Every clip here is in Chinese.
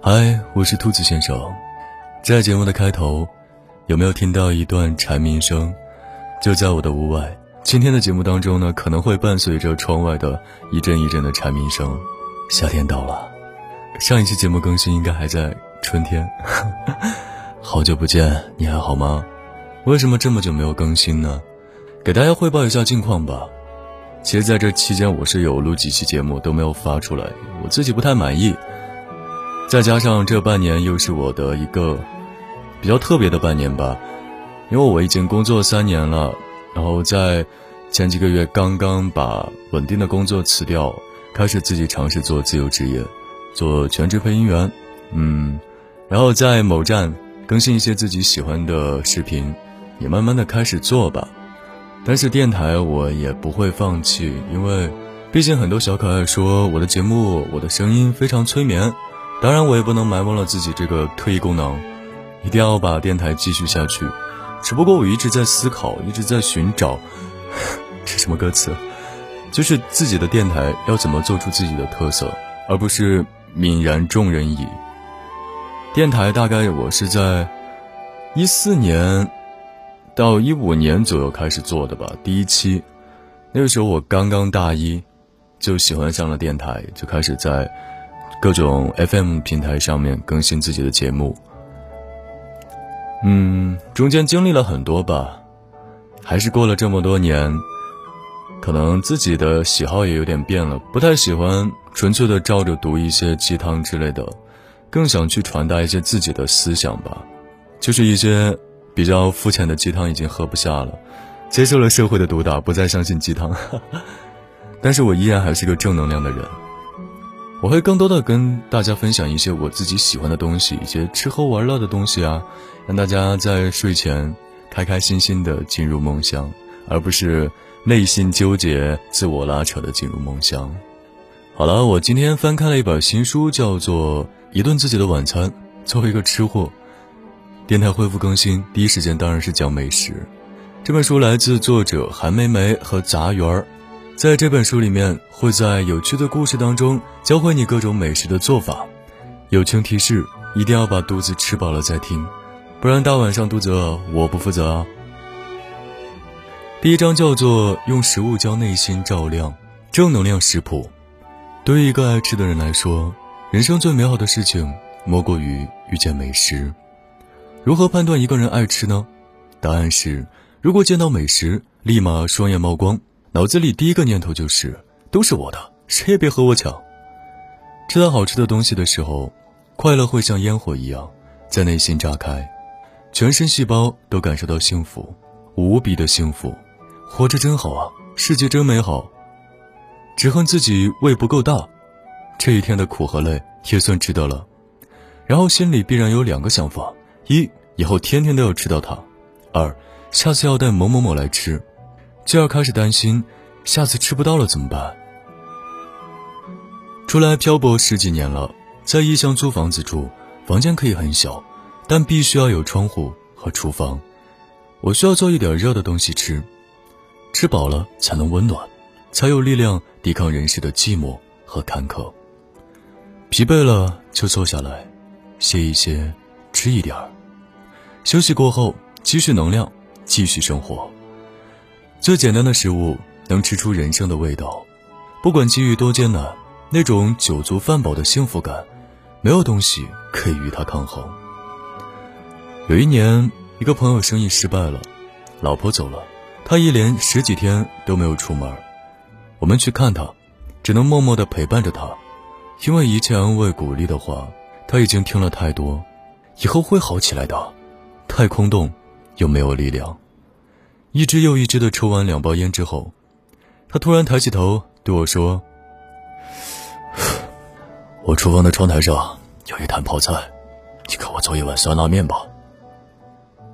嗨，我是兔子先生。在节目的开头，有没有听到一段蝉鸣声？就在我的屋外。今天的节目当中呢，可能会伴随着窗外的一阵一阵的蝉鸣声。夏天到了，上一期节目更新应该还在春天。好久不见，你还好吗？为什么这么久没有更新呢？给大家汇报一下近况吧。其实，在这期间，我是有录几期节目都没有发出来，我自己不太满意。再加上这半年又是我的一个比较特别的半年吧，因为我已经工作三年了，然后在前几个月刚刚把稳定的工作辞掉，开始自己尝试做自由职业，做全职配音员。嗯，然后在某站更新一些自己喜欢的视频，也慢慢的开始做吧。但是电台我也不会放弃，因为毕竟很多小可爱说我的节目、我的声音非常催眠。当然，我也不能埋没了自己这个特异功能，一定要把电台继续下去。只不过我一直在思考，一直在寻找，是什么歌词？就是自己的电台要怎么做出自己的特色，而不是泯然众人矣。电台大概我是在一四年。到一五年左右开始做的吧，第一期，那个时候我刚刚大一，就喜欢上了电台，就开始在各种 FM 平台上面更新自己的节目。嗯，中间经历了很多吧，还是过了这么多年，可能自己的喜好也有点变了，不太喜欢纯粹的照着读一些鸡汤之类的，更想去传达一些自己的思想吧，就是一些。比较肤浅的鸡汤已经喝不下了，接受了社会的毒打，不再相信鸡汤。但是我依然还是个正能量的人，我会更多的跟大家分享一些我自己喜欢的东西，一些吃喝玩乐的东西啊，让大家在睡前开开心心的进入梦乡，而不是内心纠结、自我拉扯的进入梦乡。好了，我今天翻开了一本新书，叫做《一顿自己的晚餐》，作为一个吃货。电台恢复更新，第一时间当然是讲美食。这本书来自作者韩梅梅和杂园儿，在这本书里面会在有趣的故事当中教会你各种美食的做法。友情提示：一定要把肚子吃饱了再听，不然大晚上肚子饿我不负责啊。第一章叫做用食物将内心照亮，正能量食谱。对于一个爱吃的人来说，人生最美好的事情莫过于遇见美食。如何判断一个人爱吃呢？答案是：如果见到美食，立马双眼冒光，脑子里第一个念头就是都是我的，谁也别和我抢。吃到好吃的东西的时候，快乐会像烟火一样在内心炸开，全身细胞都感受到幸福，无比的幸福。活着真好啊，世界真美好。只恨自己胃不够大，这一天的苦和累也算值得了。然后心里必然有两个想法。一以后天天都要吃到它，二下次要带某某某来吃，就要开始担心下次吃不到了怎么办？出来漂泊十几年了，在异乡租房子住，房间可以很小，但必须要有窗户和厨房。我需要做一点热的东西吃，吃饱了才能温暖，才有力量抵抗人世的寂寞和坎坷。疲惫了就坐下来，歇一歇，吃一点儿。休息过后，积蓄能量，继续生活。最简单的食物能吃出人生的味道，不管机遇多艰难，那种酒足饭饱的幸福感，没有东西可以与它抗衡。有一年，一个朋友生意失败了，老婆走了，他一连十几天都没有出门。我们去看他，只能默默地陪伴着他，因为一切安慰鼓励的话，他已经听了太多。以后会好起来的。太空洞，又没有力量。一支又一支的抽完两包烟之后，他突然抬起头对我说：“我厨房的窗台上有一坛泡菜，你给我做一碗酸辣面吧。”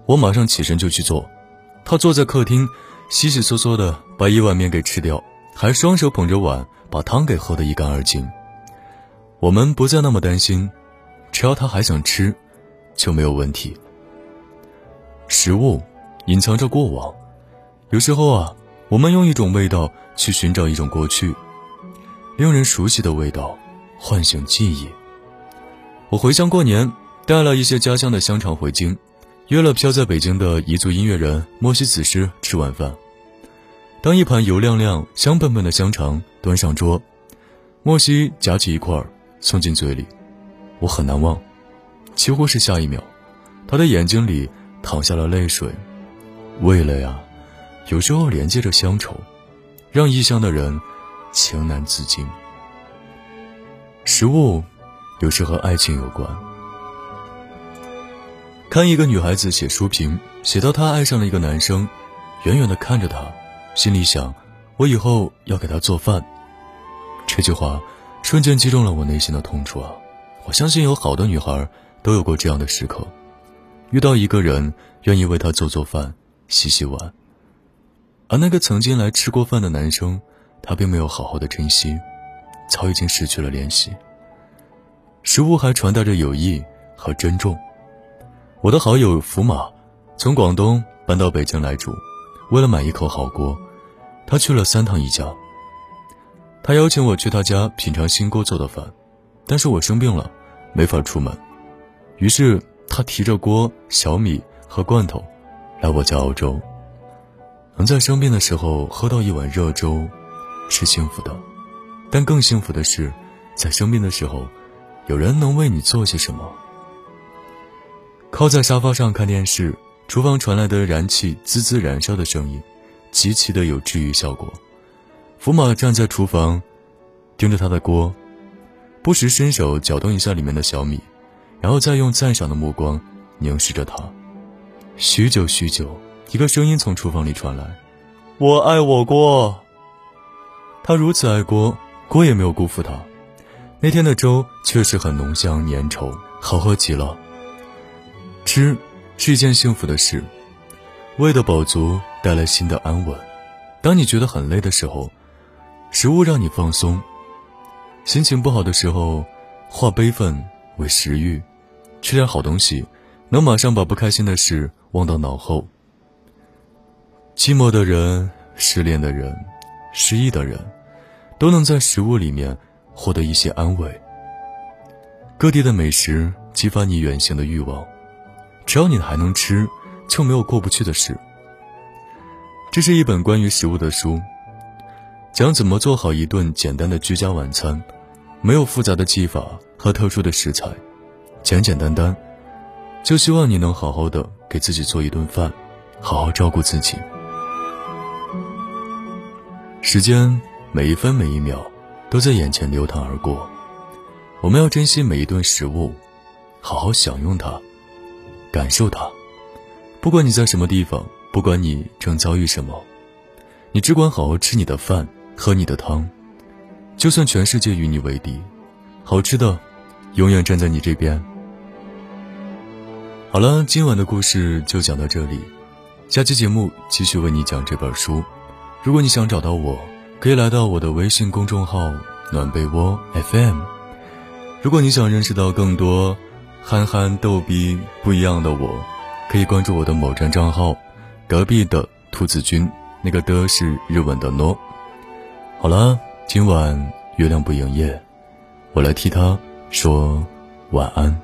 我马上起身就去做。他坐在客厅，洗洗嗦嗦的把一碗面给吃掉，还双手捧着碗把汤给喝得一干二净。我们不再那么担心，只要他还想吃，就没有问题。食物隐藏着过往，有时候啊，我们用一种味道去寻找一种过去，令人熟悉的味道，唤醒记忆。我回乡过年，带了一些家乡的香肠回京，约了飘在北京的彝族音乐人莫西子诗吃晚饭。当一盘油亮亮、香喷喷的香肠端上桌，莫西夹起一块送进嘴里，我很难忘。几乎是下一秒，他的眼睛里淌下了泪水。味蕾啊，有时候连接着乡愁，让异乡的人情难自禁。食物。有时和爱情有关。看一个女孩子写书评，写到她爱上了一个男生，远远的看着他，心里想：我以后要给他做饭。这句话瞬间击中了我内心的痛处啊！我相信有好多女孩都有过这样的时刻，遇到一个人愿意为他做做饭、洗洗碗，而那个曾经来吃过饭的男生，他并没有好好的珍惜，早已经失去了联系。食物还传达着友谊和珍重。我的好友福马从广东搬到北京来住，为了买一口好锅，他去了三趟宜家。他邀请我去他家品尝新锅做的饭，但是我生病了，没法出门。于是他提着锅、小米和罐头来我家熬粥。能在生病的时候喝到一碗热粥，是幸福的，但更幸福的是，在生病的时候。有人能为你做些什么？靠在沙发上看电视，厨房传来的燃气滋滋燃烧的声音，极其的有治愈效果。福马站在厨房，盯着他的锅，不时伸手搅动一下里面的小米，然后再用赞赏的目光凝视着他。许久许久，一个声音从厨房里传来：“我爱我锅。”他如此爱锅，锅也没有辜负他。那天的粥确实很浓香粘稠，好喝极了。吃是一件幸福的事，胃的饱足带来心的安稳。当你觉得很累的时候，食物让你放松；心情不好的时候，化悲愤为食欲，吃点好东西，能马上把不开心的事忘到脑后。寂寞的人、失恋的人、失意的人，都能在食物里面。获得一些安慰。各地的美食激发你远行的欲望，只要你还能吃，就没有过不去的事。这是一本关于食物的书，讲怎么做好一顿简单的居家晚餐，没有复杂的技法和特殊的食材，简简单单，就希望你能好好的给自己做一顿饭，好好照顾自己。时间每一分每一秒。都在眼前流淌而过，我们要珍惜每一顿食物，好好享用它，感受它。不管你在什么地方，不管你正遭遇什么，你只管好好吃你的饭，喝你的汤。就算全世界与你为敌，好吃的永远站在你这边。好了，今晚的故事就讲到这里，下期节目继续为你讲这本书。如果你想找到我。可以来到我的微信公众号“暖被窝 FM”。如果你想认识到更多憨憨逗逼不一样的我，可以关注我的某站账号“隔壁的兔子君”，那个的是日文的 no。好了，今晚月亮不营业，我来替他说晚安。